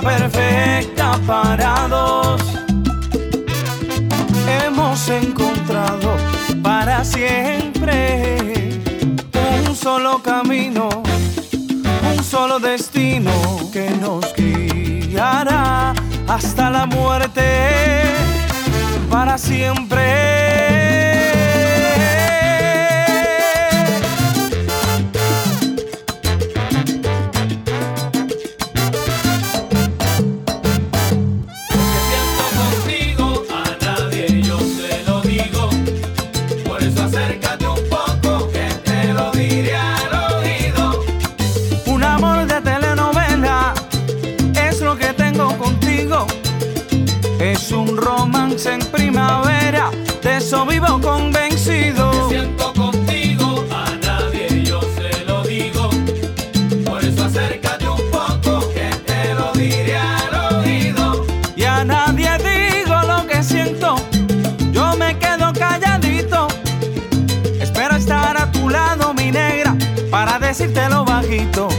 perfecta para dos. Hemos encontrado para siempre un solo camino, un solo destino que nos guiará hasta la muerte para siempre. poquito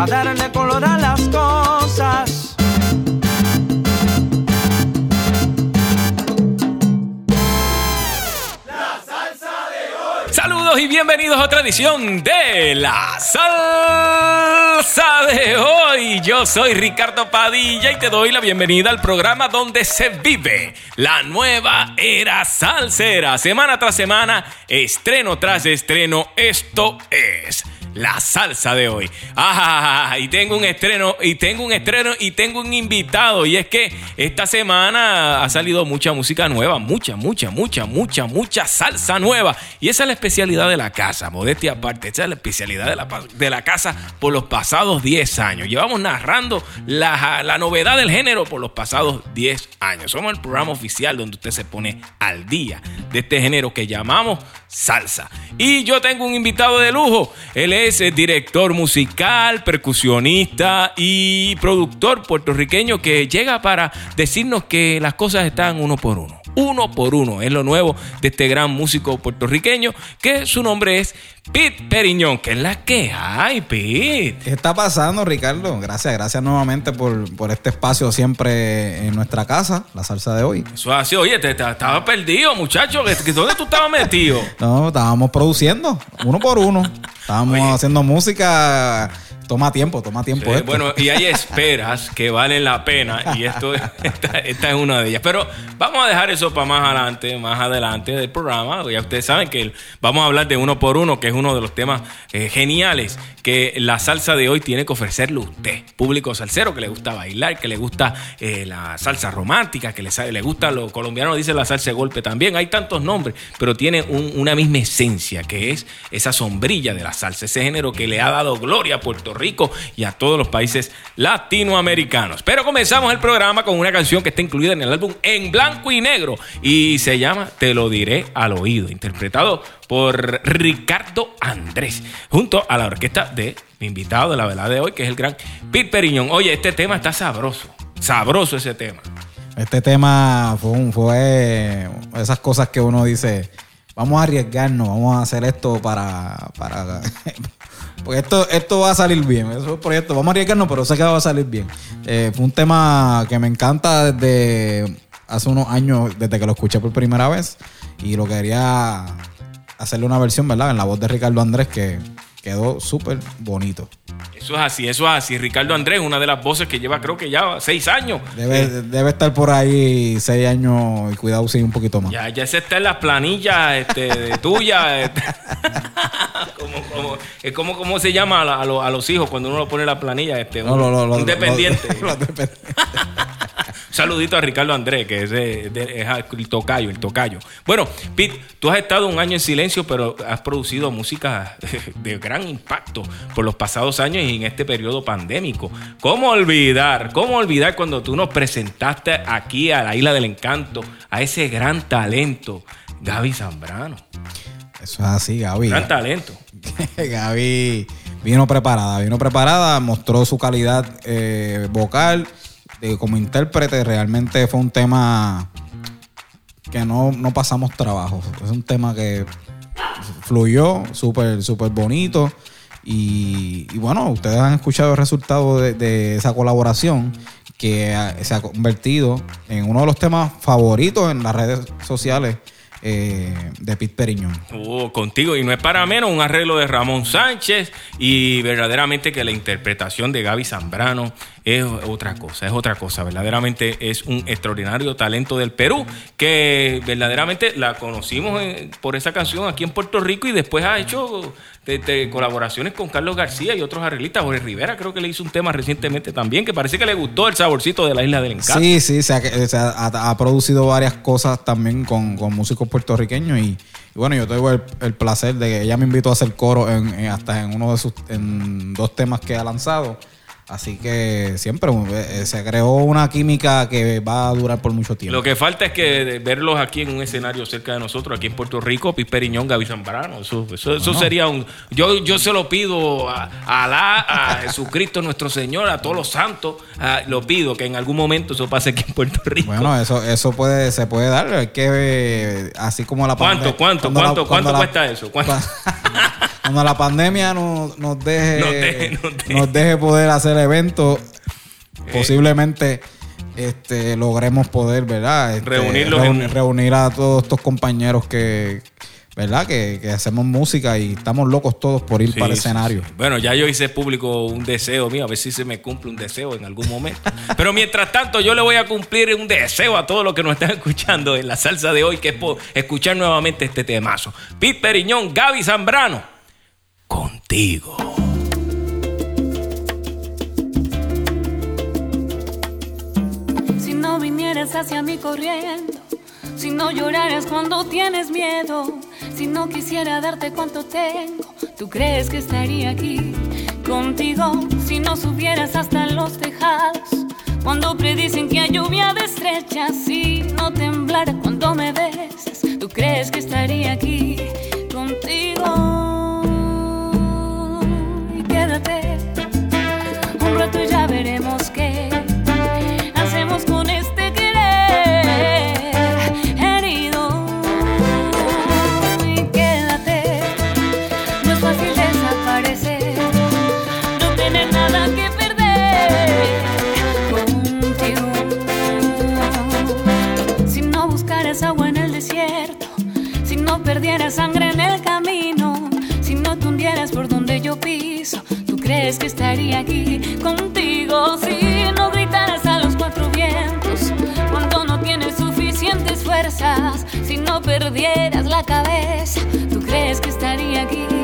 a darle color a las cosas. La salsa de hoy. Saludos y bienvenidos a otra edición de La Salsa de hoy. Yo soy Ricardo Padilla y te doy la bienvenida al programa donde se vive la nueva era salsera. Semana tras semana, estreno tras estreno, esto es la salsa de hoy. Ah, y tengo un estreno, y tengo un estreno, y tengo un invitado. Y es que esta semana ha salido mucha música nueva, mucha, mucha, mucha, mucha, mucha salsa nueva. Y esa es la especialidad de la casa, modestia aparte. Esa es la especialidad de la, de la casa por los pasados 10 años. Llevamos narrando la, la novedad del género por los pasados 10 años. Somos el programa oficial donde usted se pone al día de este género que llamamos salsa. Y yo tengo un invitado de lujo. Él es el director musical, percusionista y productor puertorriqueño que llega para decirnos que las cosas están uno por uno uno por uno. Es lo nuevo de este gran músico puertorriqueño que su nombre es Pete Periñón. ¿Qué es la que hay, Pete? ¿Qué está pasando, Ricardo? Gracias, gracias nuevamente por, este espacio siempre en nuestra casa, la salsa de hoy. Eso así, oye, te, estaba perdido, muchacho. ¿Dónde tú estabas metido? no, estábamos produciendo, uno por uno. Estábamos haciendo música toma tiempo, toma tiempo. bueno, y hay esperas que valen la pena y esto esta, es una de ellas. Pero vamos a dejar eso para más adelante, más adelante del programa. Ya ustedes saben que vamos a hablar de uno por uno, que es uno de los temas eh, geniales que la salsa de hoy tiene que ofrecerle usted, público salsero que le gusta bailar, que le gusta eh, la salsa romántica, que le, le gusta lo colombiano, dice la salsa de golpe también. Hay tantos nombres, pero tiene una misma esencia, que es esa sombrilla de la salsa, ese género que le ha dado gloria a Puerto Rico y a todos los países latinoamericanos. Pero comenzamos el programa con una canción que está incluida en el álbum En Blanco y Negro y se llama Te lo diré al oído, interpretado por Ricardo Andrés, junto a la orquesta de mi invitado de la velada de hoy, que es el gran Pete Periñón. Oye, este tema está sabroso, sabroso ese tema. Este tema fue, un, fue esas cosas que uno dice, vamos a arriesgarnos, vamos a hacer esto para... para pues esto, esto va a salir bien, eso es el proyecto, vamos a arriesgarnos, pero sé que va a salir bien. Eh, fue un tema que me encanta desde hace unos años, desde que lo escuché por primera vez, y lo quería hacerle una versión, ¿verdad? En la voz de Ricardo Andrés que quedó súper bonito. Eso es así, eso es así. Ricardo Andrés, una de las voces que lleva creo que ya seis años. Debe, eh, estar por ahí seis años y cuidado sí un poquito más. Ya, ya se está en las planillas este, tuyas. Este. como, es como, ¿cómo se llama a, los hijos cuando uno lo pone en la planilla? Este, no, un, un dependiente. saludito a Ricardo Andrés, que es, el tocayo, el tocayo. Bueno, Pete, tú has estado un año en silencio, pero has producido música de gran impacto por los pasados años y en este periodo pandémico. ¿Cómo olvidar? ¿Cómo olvidar cuando tú nos presentaste aquí a la Isla del Encanto a ese gran talento, Gaby Zambrano? Eso es así, Gaby. Gran talento. Gaby vino preparada, vino preparada, mostró su calidad eh, vocal como intérprete realmente fue un tema que no, pasamos trabajo. Es un tema que fluyó, súper, súper bonito. Y, bueno, ustedes han escuchado el resultado de, de, esa colaboración que se ha convertido en uno de los temas favoritos en las redes sociales eh, de Pete Periñón. Oh, contigo, y no es para menos un arreglo de Ramón Sánchez y verdaderamente que la interpretación de Gaby Zambrano es otra cosa, es otra cosa. Verdaderamente es un extraordinario talento del Perú que verdaderamente la conocimos por esa canción aquí en Puerto Rico y después ha hecho colaboraciones con Carlos García y otros arreglistas. Jorge Rivera creo que le hizo un tema recientemente también que parece que le gustó el saborcito de la Isla del Encanto. Sí, sí, se ha, producido varias cosas también con, músicos puertorriqueños y, bueno, yo tengo el, placer de que ella me invitó a hacer coro hasta en uno de sus en dos temas que ha lanzado. Así que siempre eh, se creó una química que va a durar por mucho tiempo. Lo que falta es que verlos aquí en un escenario cerca de nosotros, aquí en Puerto Rico, Pisperiñón, Gaby Zambrano. Eso, eso, sería un. Yo, yo se lo pido a, Alá, a Jesucristo nuestro Señor, a todos los santos. lo pido que en algún momento eso pase aquí en Puerto Rico. Bueno, eso, eso puede, se puede dar. Hay que, así como la ¿Cuánto, cuánto, cuánto, cuánto cuesta eso? ¿Cuánto? Cuando la pandemia nos, deje, nos deje, poder hacer eventos, eh. posiblemente este, logremos poder, ¿verdad? Este, reunir a todos estos compañeros que, ¿verdad? Que, hacemos música y estamos locos todos por ir para el escenario. Bueno, ya yo hice público un deseo mío, a ver si se me cumple un deseo en algún momento. Pero mientras tanto, yo le voy a cumplir un deseo a todos los que nos están escuchando en la salsa de hoy, que es escuchar nuevamente este temazo. Pete Periñón, Gaby Zambrano contigo. Si no vinieras hacia mí corriendo, si no lloraras cuando tienes miedo, si no quisiera darte cuanto tengo, ¿tú crees que estaría aquí contigo? Si no subieras hasta los tejados, cuando predicen que hay lluvia de estrechas, si no temblara cuando me besas, ¿tú crees que estaría aquí contigo? compro tú ya veremos qué. si no perdieras la cabeza. ¿Tú crees que estaría aquí?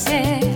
Say.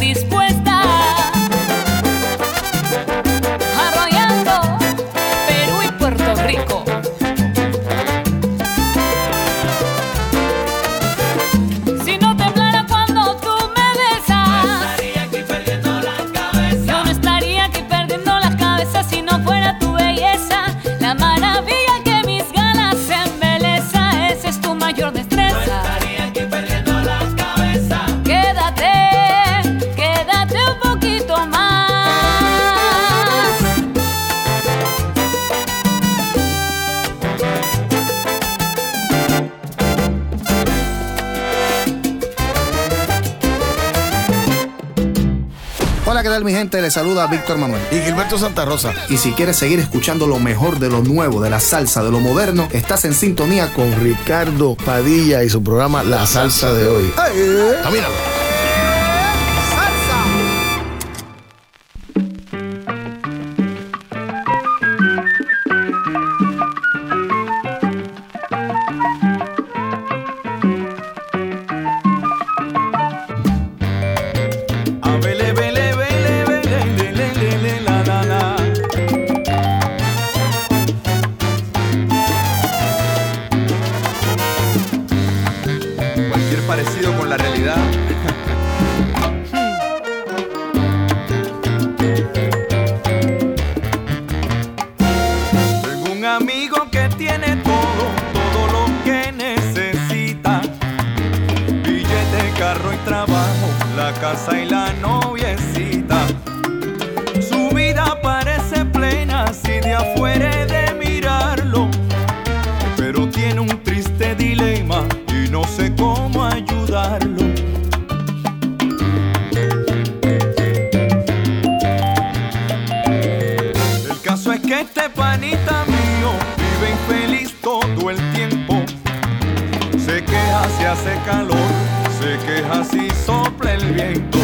ladies les saluda Víctor Manuel. Y Gilberto Santa Rosa. Y si quieres seguir escuchando lo mejor de lo nuevo, de la salsa, de lo moderno, estás en sintonía con Ricardo Padilla y su programa La, salsa, de hoy. Ay. Eh. hace calor, se queja si sopla el viento.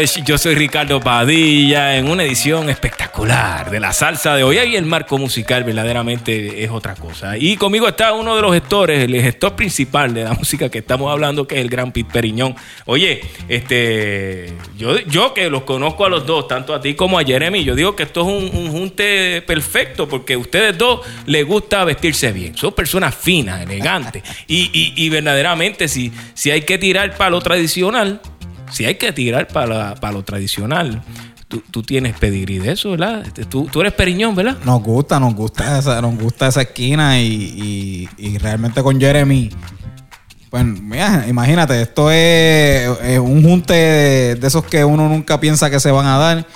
Pues, yo soy Ricardo Padilla, en una edición espectacular de la salsa de hoy. Ahí el marco musical verdaderamente es otra cosa. Y conmigo está uno de los gestores, el gestor principal de la música que estamos hablando, que es el gran Pit Periñón. Oye, este, yo, yo que los conozco a los dos, tanto a ti como a Jeremy, yo digo que esto es un, un junte perfecto porque a ustedes dos les gusta vestirse bien. Son personas finas, elegantes. y, y, y verdaderamente, si, si hay que tirar palo tradicional, si hay que tirar para, para lo tradicional, Tú, tú, tienes pedigrí de eso, ¿verdad? Este, tú, tú, eres periñón, ¿verdad? Nos gusta, nos gusta esa, nos gusta esa esquina y, y, realmente con Jeremy. Pues mira, imagínate, esto es, un junte de, de, esos que uno nunca piensa que se van a dar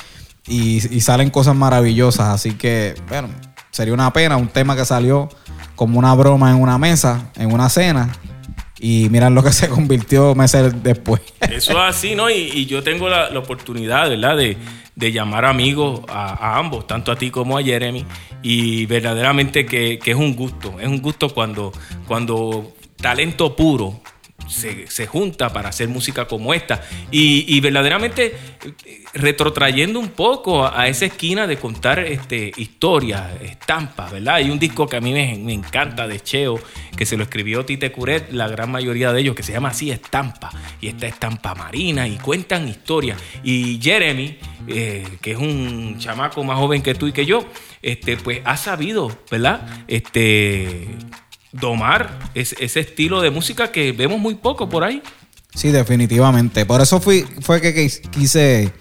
y, y, salen cosas maravillosas. Así que, bueno, sería una pena un tema que salió como una broma en una mesa, en una cena y miran lo que se convirtió meses después. Eso es así, ¿no? Y, yo tengo la, la oportunidad, ¿verdad? De, de llamar amigos a, a ambos, tanto a ti como a Jeremy. Y verdaderamente que, que es un gusto. Es un gusto cuando, cuando talento puro se, junta para hacer música como esta. Y, verdaderamente eh, retrotrayendo un poco a, esa esquina de contar este, historias, estampas, ¿verdad? Hay un disco que a mí me, me encanta de Cheo, que se lo escribió Tite Curet, la gran mayoría de ellos, que se llama así Estampa. Y esta estampa marina y cuentan historias. Y Jeremy, eh, que es un chamaco más joven que tú y que yo, este, pues ha sabido, ¿verdad? Este, domar ese, ese estilo de música que vemos muy poco por ahí. Sí, definitivamente. Por eso fui, fue que quis- quise,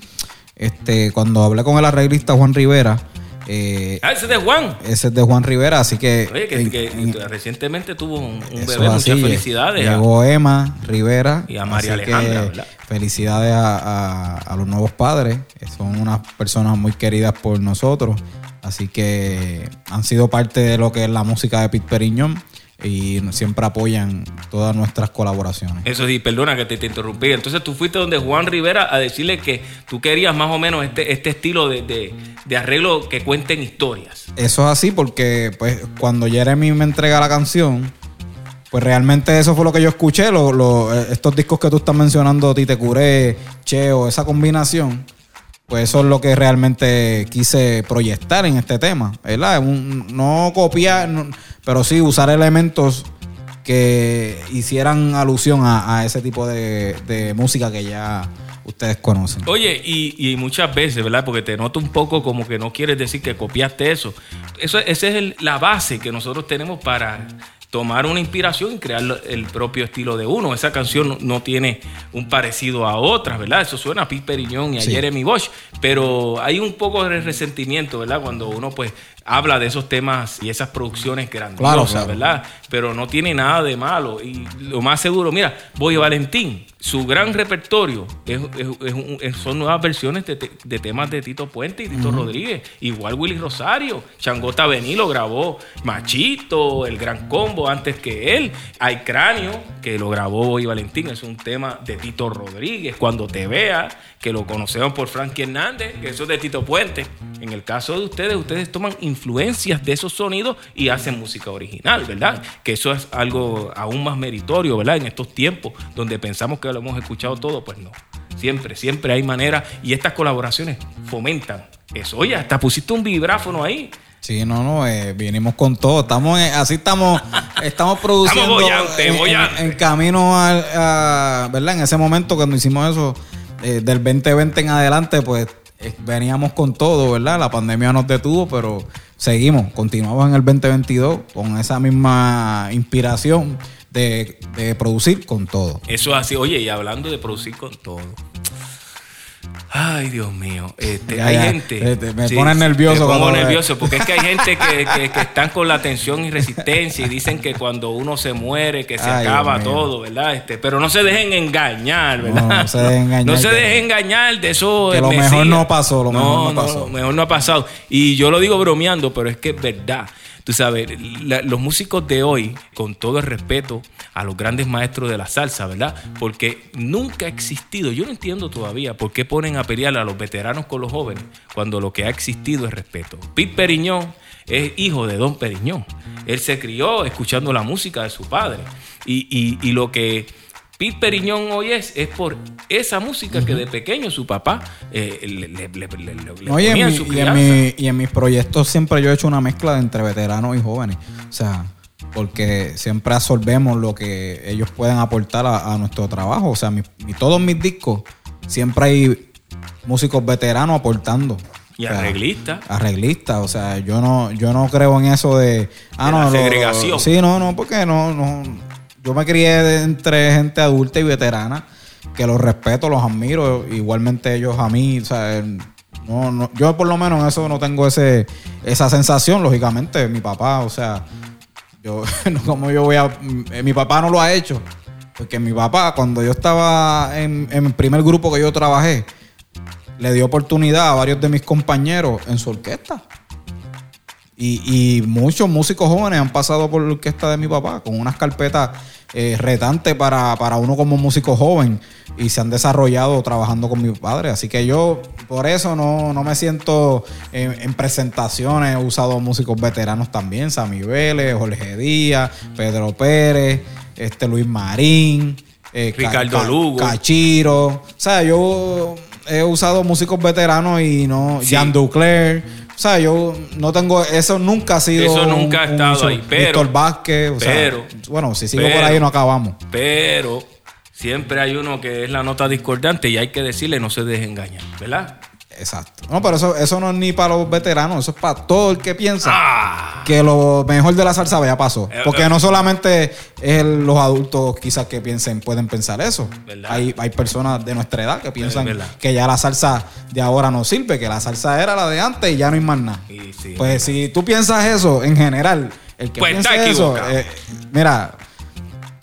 este, cuando hablé con el arreglista Juan Rivera, eh, Ah, ese es de Juan. ese es de Juan Rivera, así que... Oye, que, en- que en- recientemente tuvo un, bebé. es así, Muchas lle- felicidades. a- Llegó Emma Rivera. Y a María Alejandra, ¿verdad? Felicidades a, a- a los nuevos padres. Son unas personas muy queridas por nosotros. Así que han sido parte de lo que es la música de Pete Periñón y siempre apoyan todas nuestras colaboraciones. Eso sí, perdona que te, te interrumpí. Entonces tú fuiste donde Juan Rivera a decirle que tú querías más o menos este, este estilo de, de- de arreglo que cuenten historias. Eso es así porque pues cuando Jeremy me entrega la canción, pues realmente eso fue lo que yo escuché, lo- lo- eh, estos discos que tú estás mencionando, Tite Curé, Cheo, esa combinación, pues eso es lo que realmente quise proyectar en este tema, ¿verdad? No copiar, pero sí usar elementos que hicieran alusión a, ese tipo de, música que ya ustedes conocen. Oye, y, muchas veces, ¿verdad? Porque te noto un poco como que no quieres decir que copiaste eso. eso esa es la base que nosotros tenemos para tomar una inspiración y crear el propio estilo de uno. Esa canción no, no tiene un parecido a otras, ¿verdad? Eso suena a Pete Periñón y a Sí. Jeremy Bosch, pero hay un poco de resentimiento, ¿verdad? Cuando uno pues habla de esos temas y esas producciones Claro, claro. ¿verdad? Pero no tiene nada de malo. Y lo más seguro, mira, Boy Valentín, su gran repertorio es- son nuevas versiones de, te- de temas de Tito Puente y Tito Rodríguez. Igual Willy Rosario, Changota Bení lo grabó Machito, el Gran Combo antes que él. Hay Cráneo, que lo grabó Boy Valentín, es un tema de Tito Rodríguez. Cuando te vea, que lo conocemos por Frankie Hernández, que eso es de Tito Puente. En el caso de ustedes, ustedes toman influencias de esos sonidos y hacen música original, ¿verdad? Que eso es algo aún más meritorio, ¿verdad? En estos tiempos donde pensamos que lo hemos escuchado todo, pues no. Siempre, siempre hay manera y estas colaboraciones fomentan eso. Oye, hasta pusiste un vibráfono ahí. Sí, no, no, eh, vinimos con todo. Estamos así estamos, estamos produciendo bollante, en, en- bollante. en camino al- a, ¿verdad? En ese momento cuando hicimos eso, eh, del 2020 en adelante, pues eh, veníamos con todo, ¿verdad? La pandemia nos detuvo, pero seguimos, continuamos en el 2022 con esa misma inspiración de, de producir con todo. Eso es así. Oye, y hablando de producir con todo. Ay, Dios mío. Este, Ya, hay ya. gente. Eh, te- me pones nervioso Me pongo nervioso porque es que hay gente que, que- que están con la tensión y resistencia y dicen que cuando uno se muere, que se Ay, acaba todo, ¿verdad? Este, pero no se dejen engañar, ¿verdad? No, no se dejen engañar, No se dejen engañar de eso. que lo mejor no pasó, lo mejor no pasó. lo mejor no ha pasado. Y yo lo digo bromeando, pero es que es verdad. Tú sabes, los músicos de hoy, con todo el respeto a los grandes maestros de la salsa, ¿verdad? Porque nunca ha existido, yo no entiendo todavía por qué ponen a pelear a los veteranos con los jóvenes cuando lo que ha existido es respeto. Pete Periñón es hijo de Don Periñón. Él se crió escuchando la música de su padre. Y, y- y lo que Pete Periñón hoy es, es por esa música que de pequeño su papá eh, le, le- le- Oye, ponía en en su y, en mi- y en mis proyectos siempre yo he hecho una mezcla entre veteranos y jóvenes. O sea, porque siempre absorbemos lo que ellos pueden aportar a, a nuestro trabajo. O sea, mi, mi- todos mis discos siempre hay músicos veteranos aportando. Y O sea, arreglistas. Arreglistas, o sea, yo no, yo no creo en eso de. Ah, De no, la lo- segregación. sí, no, no, porque no, no. Yo me crié entre gente adulta y veterana, que los respeto, los admiro, igualmente ellos a mí, o sea, no, no, yo por lo menos en eso no tengo ese, esa sensación, lógicamente, mi papá, o sea, yo, como yo voy a, eh, mi papá no lo ha hecho, porque mi papá, cuando yo estaba en, en el primer grupo que yo trabajé, le dio oportunidad a varios de mis compañeros en su orquesta. Y, y muchos músicos jóvenes han pasado por la orquesta de mi papá con unas carpetas eh, retante para, para uno como músico joven y se han desarrollado trabajando con mi padre. Así que yo por eso no, no me siento en, en presentaciones. He usado músicos veteranos también, Sammy Vélez, Jorge Díaz, Pedro Pérez, este Luis Marín, eh, Ca- Ricardo Ca- Lugo. Cachiro. O sea, yo he usado músicos veteranos y no. Sí. Jean Duclerc. O sea, yo no tengo. Eso nunca ha sido. Eso nunca ha estado ahí, pero- Víctor Vázquez. o sea, pero- bueno, si sigo pero- por ahí no acabamos. Pero siempre hay uno que es la nota discordante y hay que decirle no se deje engañar, ¿verdad? Exacto. No, pero eso, eso no es ni para los veteranos, eso es para todo el que piensa Ah, que lo mejor de la salsa ya pasó. Eh, Porque eh. no solamente es los adultos quizás que piensen, pueden pensar eso. ¿Verdad? Hay, hay personas de nuestra edad que piensan verdad. que ya la salsa de ahora no sirve, que la salsa era la de antes y ya no hay más nada. Sí. pues si tú piensas eso en general, el que Pues piensa eso, eh, mira,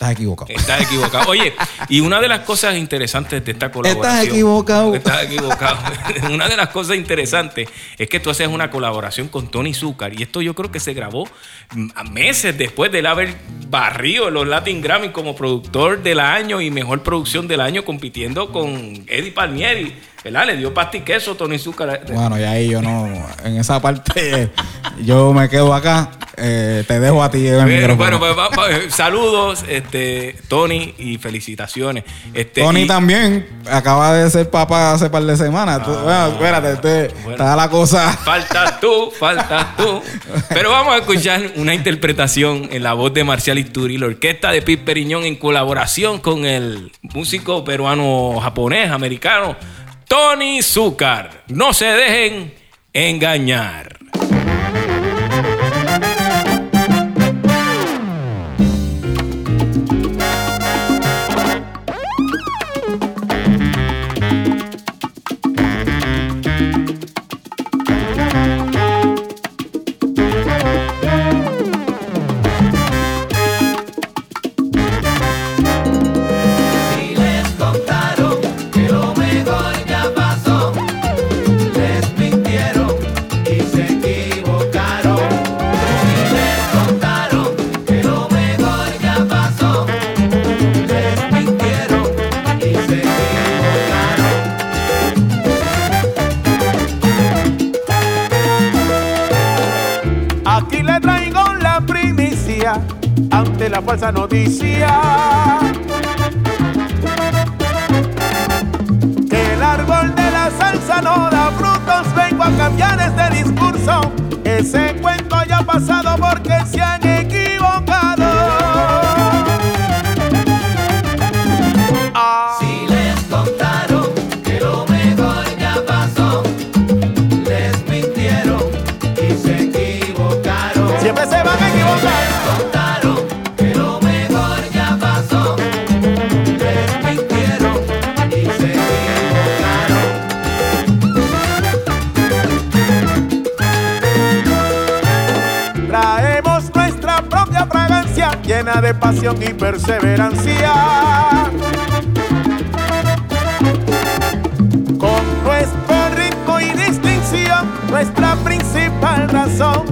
estás equivocado. Estás equivocado. Oye, y una de las cosas interesantes de esta colaboración. Estás equivocado. Estás equivocado. una de las cosas interesantes es que tú haces una colaboración con Tony Zucker. Y esto yo creo que se grabó mm, meses después de él haber barrido los Latin Grammy como productor del año y mejor producción del año, compitiendo con Eddie Palmieri. ¿Verdad? Le dio pasti queso Tony Zucker. Bueno, y ahí yo no, en esa parte, yo me quedo acá, eh, te dejo a ti el Bueno, micrófono. bueno, pues, va- saludos, este, Tony, y felicitaciones. Este, Tony y- también acaba de ser papá hace par de semanas. Tú- bueno, espérate, este- Ah, bueno. está la cosa. Faltas tú, faltas tú. Pero vamos a escuchar una interpretación en la voz de Marcial Isturi, la orquesta de Pip Periñón en colaboración con el músico peruano japonés, americano, Tony Zucker. No se dejen engañar. Noticia. Que el árbol de la salsa no da frutos, vengo a cambiar este discurso. Ese cuento ya ha pasado porque se de pasión y perseverancia. Con nuestro ritmo y distinción, nuestra principal razón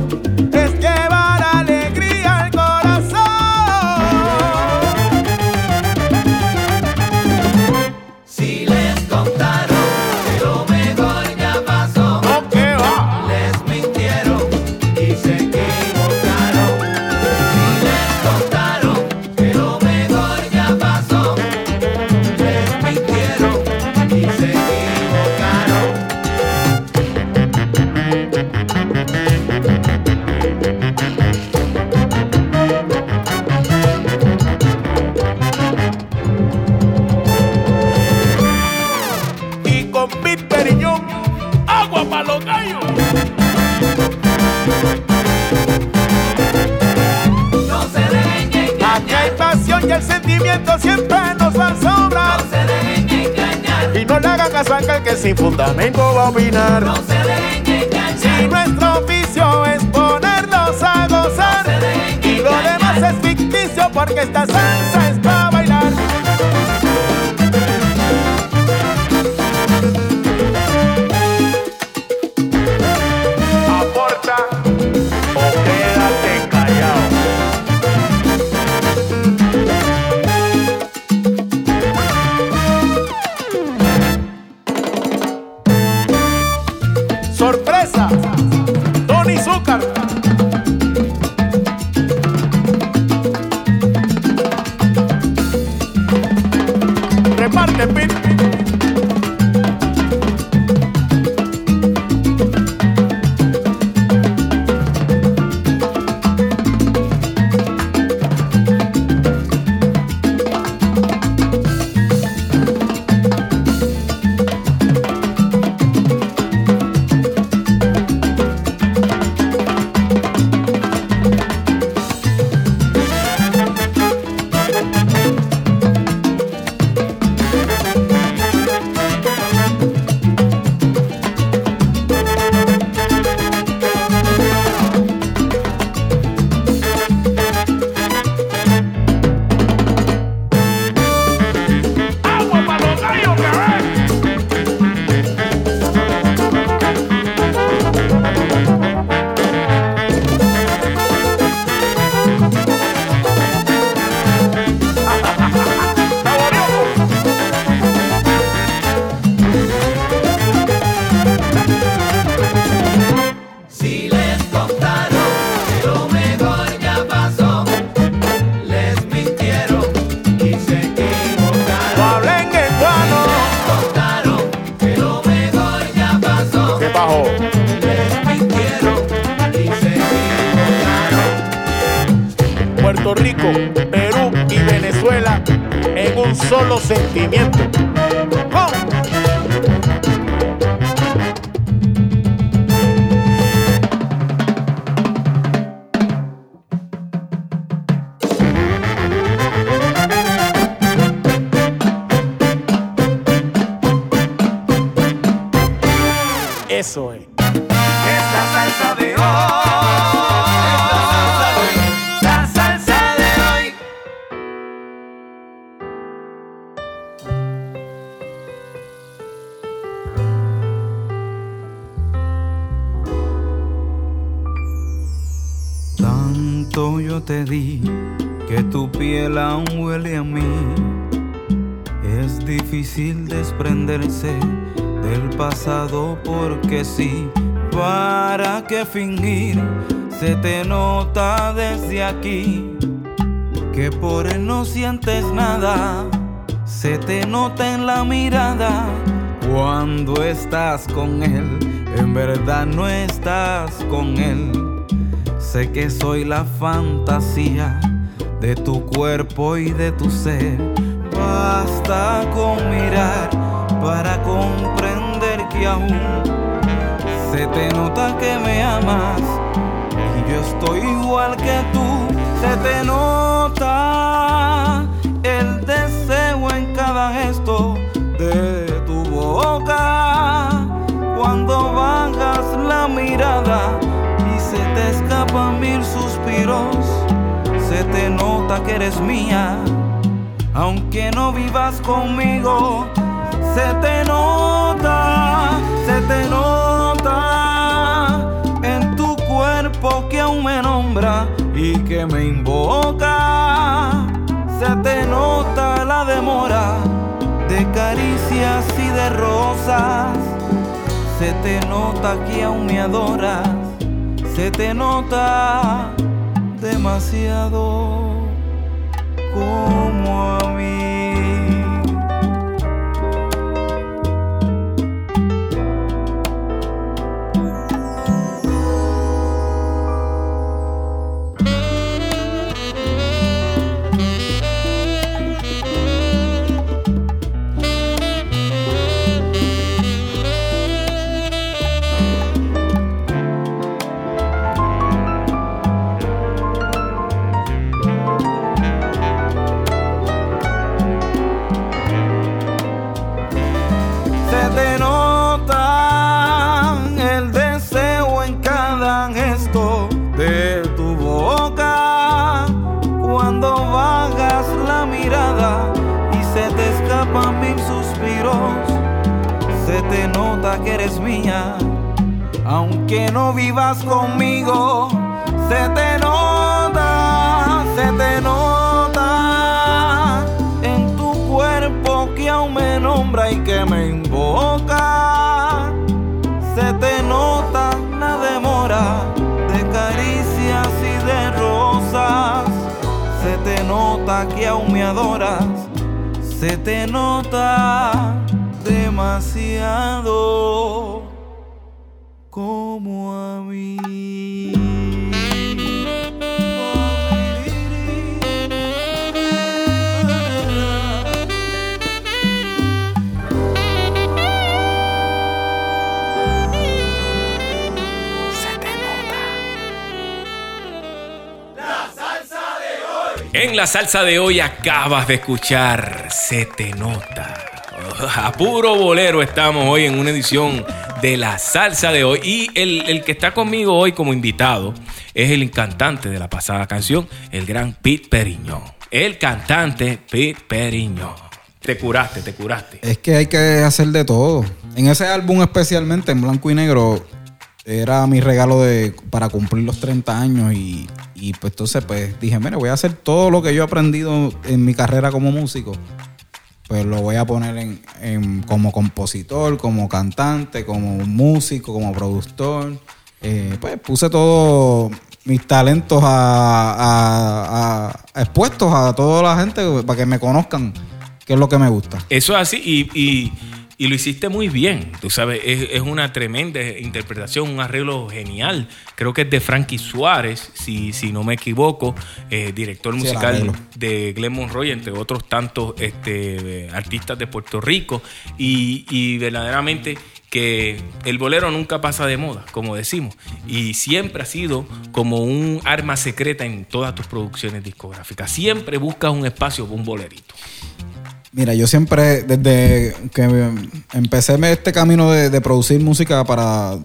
Periñón, agua para los gallos. No se dejen Aquí hay engañar, pasión y el sentimiento siempre nos va a sobrar. no se dejen engañar, Y no le hagan caso a que sin fundamento va a opinar. no se dejen Si engañar. nuestro oficio es ponernos a gozar No se dejen y lo engañar. demás es ficticio porque esta salsa tu piel aún huele a mí. Es difícil desprenderse del pasado porque sí. ¿Para qué fingir? Se te nota desde aquí que por él no sientes nada. Se te nota en la mirada cuando estás con él. En verdad no estás con él. Sé que soy la fantasía de tu cuerpo y de tu ser. Basta con mirar para comprender que aún se te nota que me amas y yo estoy igual que tú. Se te nota el deseo en cada gesto de tu boca cuando bajas la mirada y se te escapan mil suspiros. Se te nota que eres mía, aunque no vivas conmigo. Se te nota, se te nota en tu cuerpo que aún me nombra y que me invoca. Se te nota la demora de caricias y de rosas. Se te nota que aún me adoras. Se te nota demasiado como a mí. En la salsa de hoy acabas de escuchar Se te nota. A puro bolero estamos hoy en una edición de la salsa de hoy. Y el, el que está conmigo hoy como invitado es el cantante de la pasada canción, el gran Pete Periñón. El cantante Pete Periñón. Te curaste, te curaste. Es que hay que hacer de todo. En ese álbum especialmente, en blanco y negro, era mi regalo de, para cumplir los 30 años y, y pues entonces pues dije, mire, voy a hacer todo lo que yo he aprendido en mi carrera como músico. Pues lo voy a poner en, en- como compositor, como cantante, como músico, como productor. Eh, pues puse todos mis talentos a, a- a- expuestos a toda la gente para que me conozcan qué es lo que me gusta. Eso es así y- y lo hiciste muy bien. Tú sabes, es, es una tremenda interpretación, un arreglo genial. Creo que es de Frankie Suárez, si, si no me equivoco, eh, director musical de Glenn Monroy, entre otros tantos este, artistas de Puerto Rico. Y, y verdaderamente que el bolero nunca pasa de moda, como decimos, y siempre ha sido como un arma secreta en todas tus producciones discográficas. Siempre buscas un espacio para un bolerito. Mira, yo siempre, desde que empecé este camino de, producir música para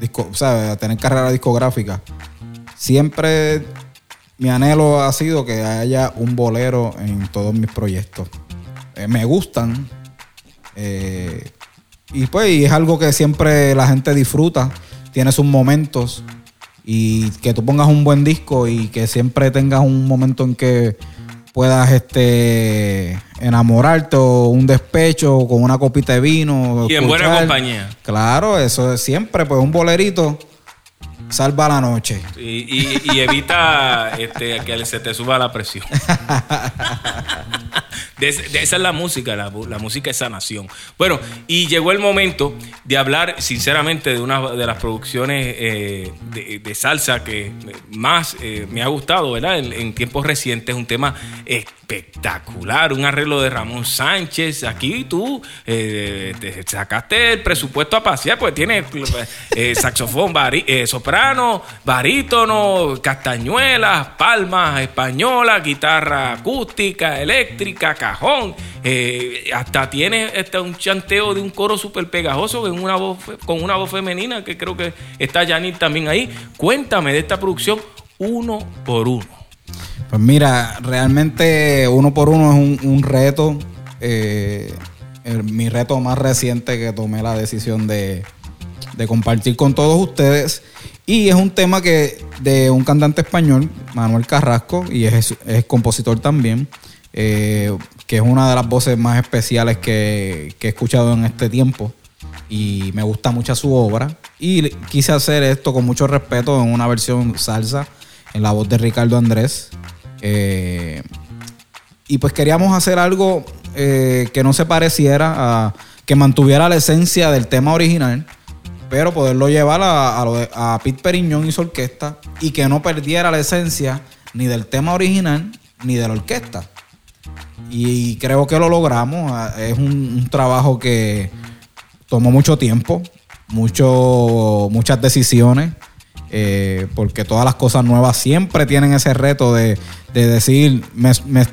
disco, sea, tener carrera discográfica, siempre mi anhelo ha sido que haya un bolero en todos mis proyectos. Eh, me gustan. eh, y pues y es algo que siempre la gente disfruta. Tiene sus momentos. Y que tú pongas un buen disco y que siempre tengas un momento en que puedas este enamorarte o un despecho con una copita de vino. Y en buena compañía. Claro, eso es siempre, pues un bolerito salva la noche. Y, y- y evita este, que se te suba la presión. De, esa es la música, la, la música es sanación. Bueno, y llegó el momento de hablar sinceramente de una de las producciones eh, de, de salsa que más eh, me ha gustado, ¿verdad? En, en tiempos recientes, un tema espectacular, un arreglo de Ramón Sánchez. Aquí tú eh, te sacaste el presupuesto a pasear, pues tiene saxofón, eh, barítono, castañuelas, palmas españolas, guitarra acústica, eléctrica, cajón. eh, hasta tiene este, un chanteo de un coro súper pegajoso con una, voz, con una voz femenina, que creo que está Janine también ahí. Cuéntame de esta producción uno por uno. Pues mira, realmente uno por uno es un, reto. eh, mi reto más reciente que tomé la decisión de, de compartir con todos ustedes. Y es un tema que de un cantante español, Manuel Carrasco, y es, es compositor también, eh, que es una de las voces más especiales que, que he escuchado en este tiempo. Y me gusta mucho su obra. Y quise hacer esto con mucho respeto en una versión salsa, en la voz de Ricardo Andrés. Eh, y pues queríamos hacer algo eh, que no se pareciera a. que mantuviera la esencia del tema original, pero poderlo llevar a, a, lo de- Periñón y su orquesta y que no perdiera la esencia ni del tema original ni de la orquesta. Y creo que lo logramos. Ah, Es un, un trabajo que tomó mucho tiempo, mucho, muchas decisiones, eh, porque todas las cosas nuevas siempre tienen ese reto de, de decir, me, me-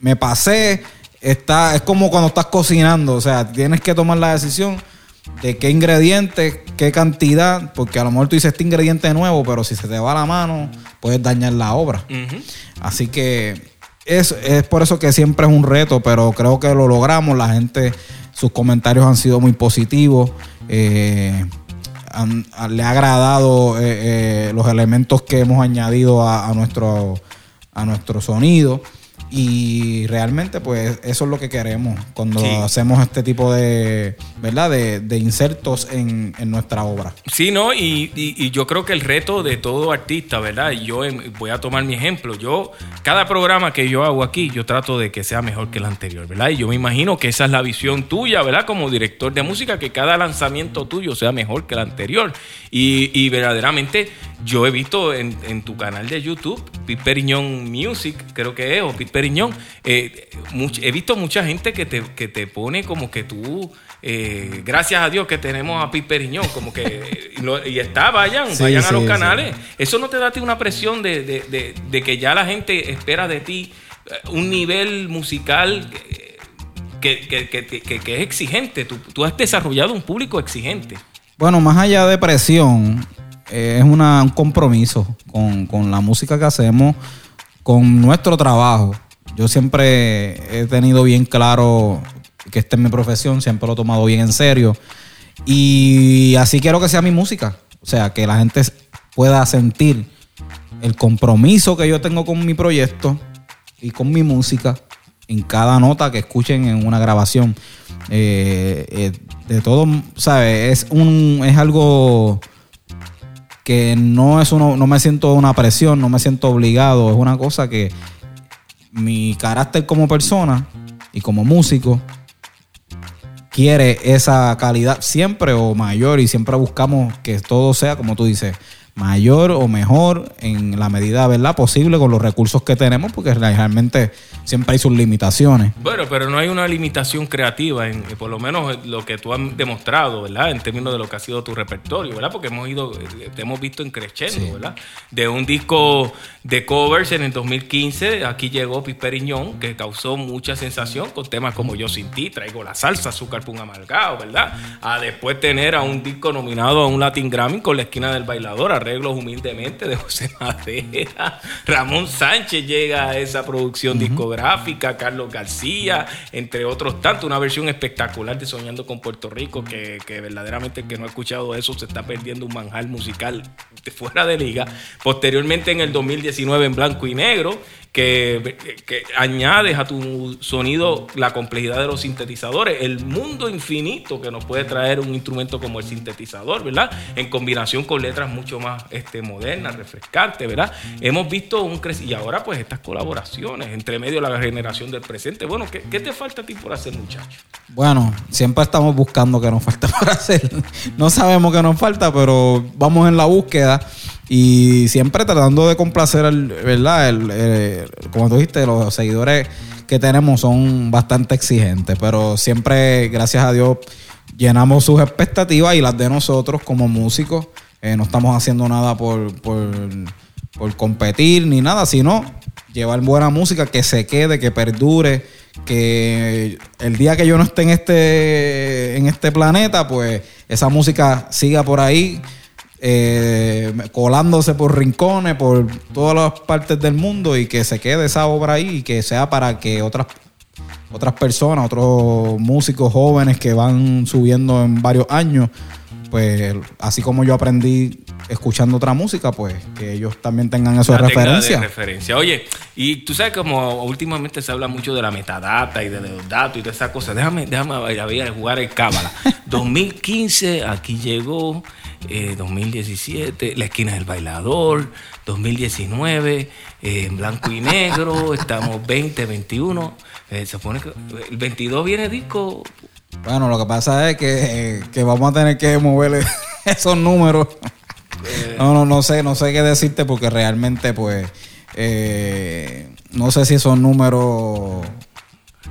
me pasé, está, es como cuando estás cocinando, o sea, tienes que tomar la decisión de qué ingredientes, qué cantidad, porque a lo mejor tú dices este ingrediente nuevo, pero si se te va la mano, puedes dañar la obra. Así que es, es por eso que siempre es un reto, pero creo que lo logramos. La gente, sus comentarios han sido muy positivos. eh, han- le ha agradado eh, eh, los elementos que hemos añadido a, a nuestro, a nuestro sonido. Y realmente, pues, eso es lo que queremos cuando Sí. hacemos este tipo de, ¿verdad? De, de insertos en, en nuestra obra. Sí, ¿no? Y, y- y yo creo que el reto de todo artista, ¿verdad? Y yo em, voy a tomar mi ejemplo. Yo, cada programa que yo hago aquí, yo trato de que sea mejor que el anterior, ¿verdad? Y yo me imagino que esa es la visión tuya, ¿verdad? Como director de música, que cada lanzamiento tuyo sea mejor que el anterior. Y, y verdaderamente, yo he visto en, en tu canal de YouTube, Pete Periñón Music, creo que es, o Pete Periñón, eh, much- he visto mucha gente que te, que te pone como que tú... eh, gracias a Dios que tenemos a Pete Periñón, como que y, lo- y está, vayan, Sí, vayan a los sí. canales. Eso no te da a ti una presión de, de- de- de que ya la gente espera de ti eh, un nivel musical que, que- que- que- es exigente. Tú, tú has desarrollado un público exigente. Bueno, más allá de presión, eh, es una- un compromiso con, con la música que hacemos, con nuestro trabajo. Yo siempre he tenido bien claro que esta es mi profesión, siempre lo he tomado bien en serio. Y así quiero que sea mi música. O sea, que la gente pueda sentir el compromiso que yo tengo con mi proyecto y con mi música en cada nota que escuchen en una grabación. Eh, eh, de todo, ¿sabes? Es un es algo que no es uno, no me siento una presión, no me siento obligado, es una cosa que mi carácter como persona y como músico quiere esa calidad siempre o mayor y siempre buscamos que todo sea, como tú dices, mayor o mejor en la medida ¿verdad? posible con los recursos que tenemos, porque realmente siempre hay sus limitaciones. Bueno, pero no hay una limitación creativa, en, por lo menos lo que tú has demostrado, ¿verdad? En términos de lo que ha sido tu repertorio, ¿verdad? Porque hemos ido, eh, te hemos visto en creciendo, ¿verdad? De un disco de covers en el 2015, aquí llegó Piperiñón, que causó mucha sensación con temas como Yo sin ti, Traigo la salsa, Azúcar Pun Amargado, ¿verdad? A después tener a un disco nominado a un Latin Grammy con La Esquina del Bailador, Arreglos Humildemente de José Madera. Ramón Sánchez llega a esa producción discográfica, Carlos García, entre otros tantos, una versión espectacular de Soñando con Puerto Rico, que, verdaderamente que no ha escuchado eso se está perdiendo un manjar musical de fuera de liga. Posteriormente en el 2019 en blanco y negro, que, que añades a tu sonido la complejidad de los sintetizadores, el mundo infinito que nos puede traer un instrumento como el sintetizador, ¿verdad? En combinación con letras mucho más este, modernas, refrescantes, ¿verdad? Hemos visto un crecimiento, y ahora pues estas colaboraciones, entre medio de la generación del presente. Bueno, ¿qué, qué te falta a ti por hacer, muchacho? Bueno, siempre estamos buscando qué nos falta por hacer. No sabemos qué nos falta, pero vamos en la búsqueda y siempre tratando de complacer, al, ¿verdad? El, eh, como tú dijiste, los seguidores que tenemos son bastante exigentes, pero siempre, gracias a Dios, llenamos sus expectativas y las de nosotros como músicos. Eh, no estamos haciendo nada por, por, por competir ni nada, sino llevar buena música que se quede, que perdure, que el día que yo no esté en este, en este planeta, pues esa música siga por ahí, eh, colándose por rincones, por todas las partes del mundo y que se quede esa obra ahí y que sea para que otras otras personas, otros músicos jóvenes que van subiendo en varios años, pues así como yo aprendí escuchando otra música, pues que ellos también tengan eso de referencia. de referencia. Oye, y tú sabes como últimamente se habla mucho de la metadata y de los datos y de esas cosas. Déjame, déjame a jugar el cábala. 2015, aquí llegó. Eh, 2017, La esquina del bailador. 2019, eh, en blanco y negro. Estamos 2021. Eh, se supone que el 22 viene disco. Bueno, lo que pasa es que, eh, que vamos a tener que moverle esos números. No, no, no sé, no sé qué decirte porque realmente, pues, eh, no sé si esos números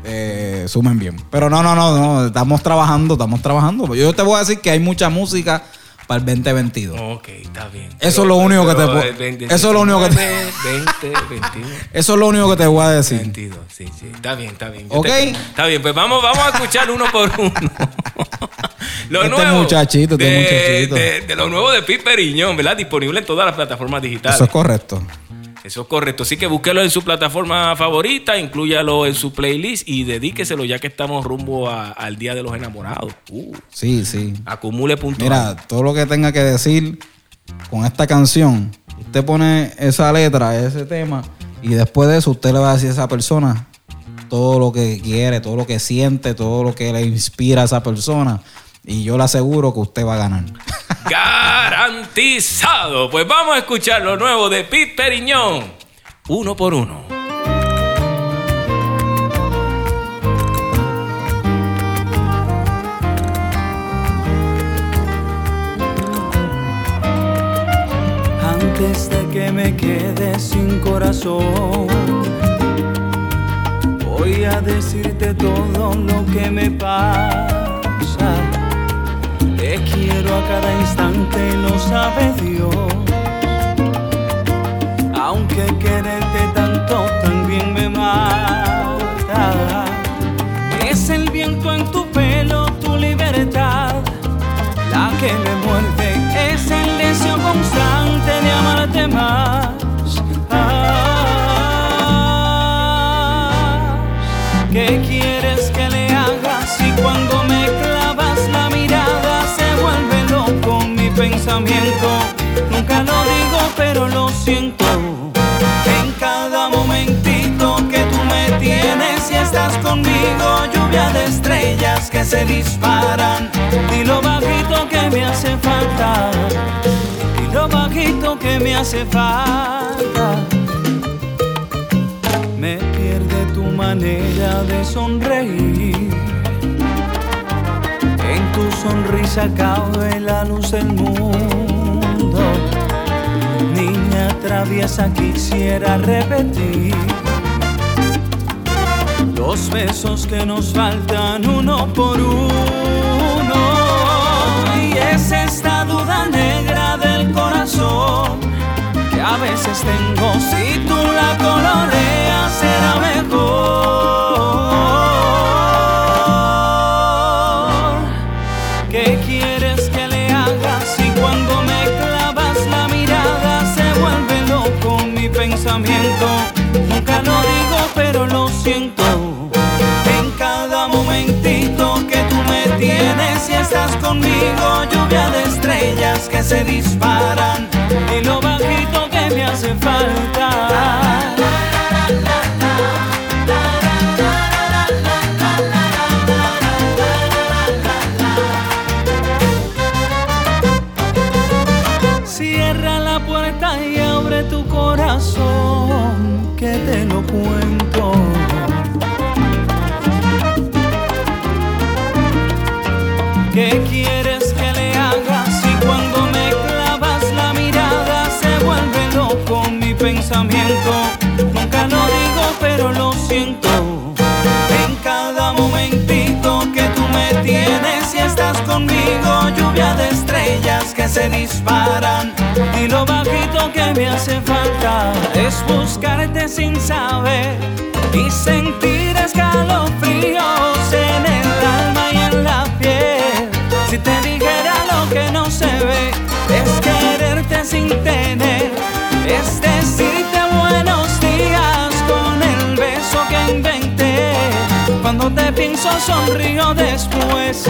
eh, sumen bien. Pero no, no, no, no, estamos trabajando, estamos trabajando. Yo te voy a decir que hay mucha música para el 2022. Ok, está bien. Eso es lo único que te puedo- 20, eso es lo único que te- 20, 21. Eso es lo único que te voy a decir. 22, sí, sí. Está bien, está bien. Yo Ok. te- está bien, pues vamos, vamos a escuchar uno por uno. lo Este nuevo. muchachito, este de, muchachito. De, de lo nuevo de Pete Periñón, ¿verdad? Disponible en todas las plataformas digitales. Eso es correcto. Eso es correcto. Así que búsquelo en su plataforma favorita, inclúyalo en su playlist y dedíqueselo ya que estamos rumbo a- al Día de los Enamorados. Uh, Sí, sí. acumule puntos. Mira, todo lo que tenga que decir con esta canción, usted pone esa letra, ese tema, Y después de eso, usted le va a decir a esa persona todo lo que quiere, todo lo que siente, todo lo que le inspira a esa persona. Y yo le aseguro que usted va a ganar. Garantizado. Pues vamos a escuchar lo nuevo de Pete Periñón. Uno por uno. Antes de que me quede sin corazón, voy a decirte todo lo que me pasa. Te quiero a cada instante, lo sabe Dios. Aunque quererte tanto también me mata. Es el viento en tu pelo, tu libertad la que me muerde es el deseo constante de amarte más. Nunca lo digo, pero lo siento. En cada momentito que tú me tienes y estás conmigo, lluvia de estrellas que se disparan. Y lo bajito que me hace falta. Y lo bajito que me hace falta. Me pierde tu manera de sonreír. En tu sonrisa cabe la luz del mundo. Traviesa quisiera repetir los besos que nos faltan uno por uno. Y es esta duda negra del corazón que a veces tengo. Si tú la coloreas, será mejor. Nunca lo digo, pero lo siento. En cada momentito que tú me tienes y estás conmigo, lluvia de estrellas que se disparan y lo bajito que me hace falta. Abre tu corazón, que te lo cuento. ¿Qué quieres que le haga si cuando me clavas la mirada se vuelve loco mi pensamiento? Nunca lo digo, pero lo siento. En cada momentito que tú me tienes y estás conmigo, lluvia de estrellas se disparan. Y lo bajito que me hace falta es buscarte sin saber y sentir escalofríos en el alma y en la piel. Si te dijera lo que no se ve, es quererte sin tener, es decirte buenos días con el beso que inventé. Cuando te pienso sonrío después.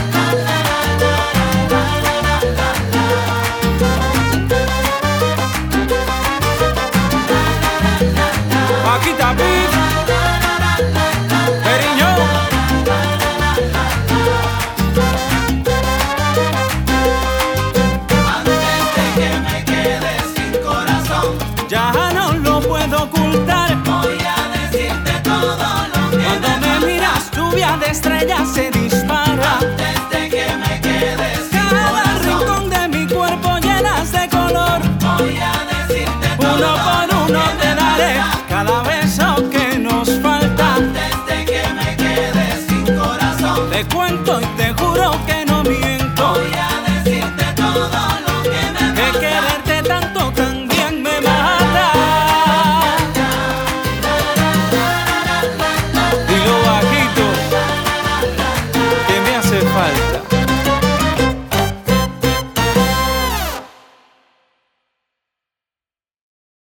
estrellas se dispara. Antes de que me quedes Cada rincón de mi cuerpo llenas de color. Voy a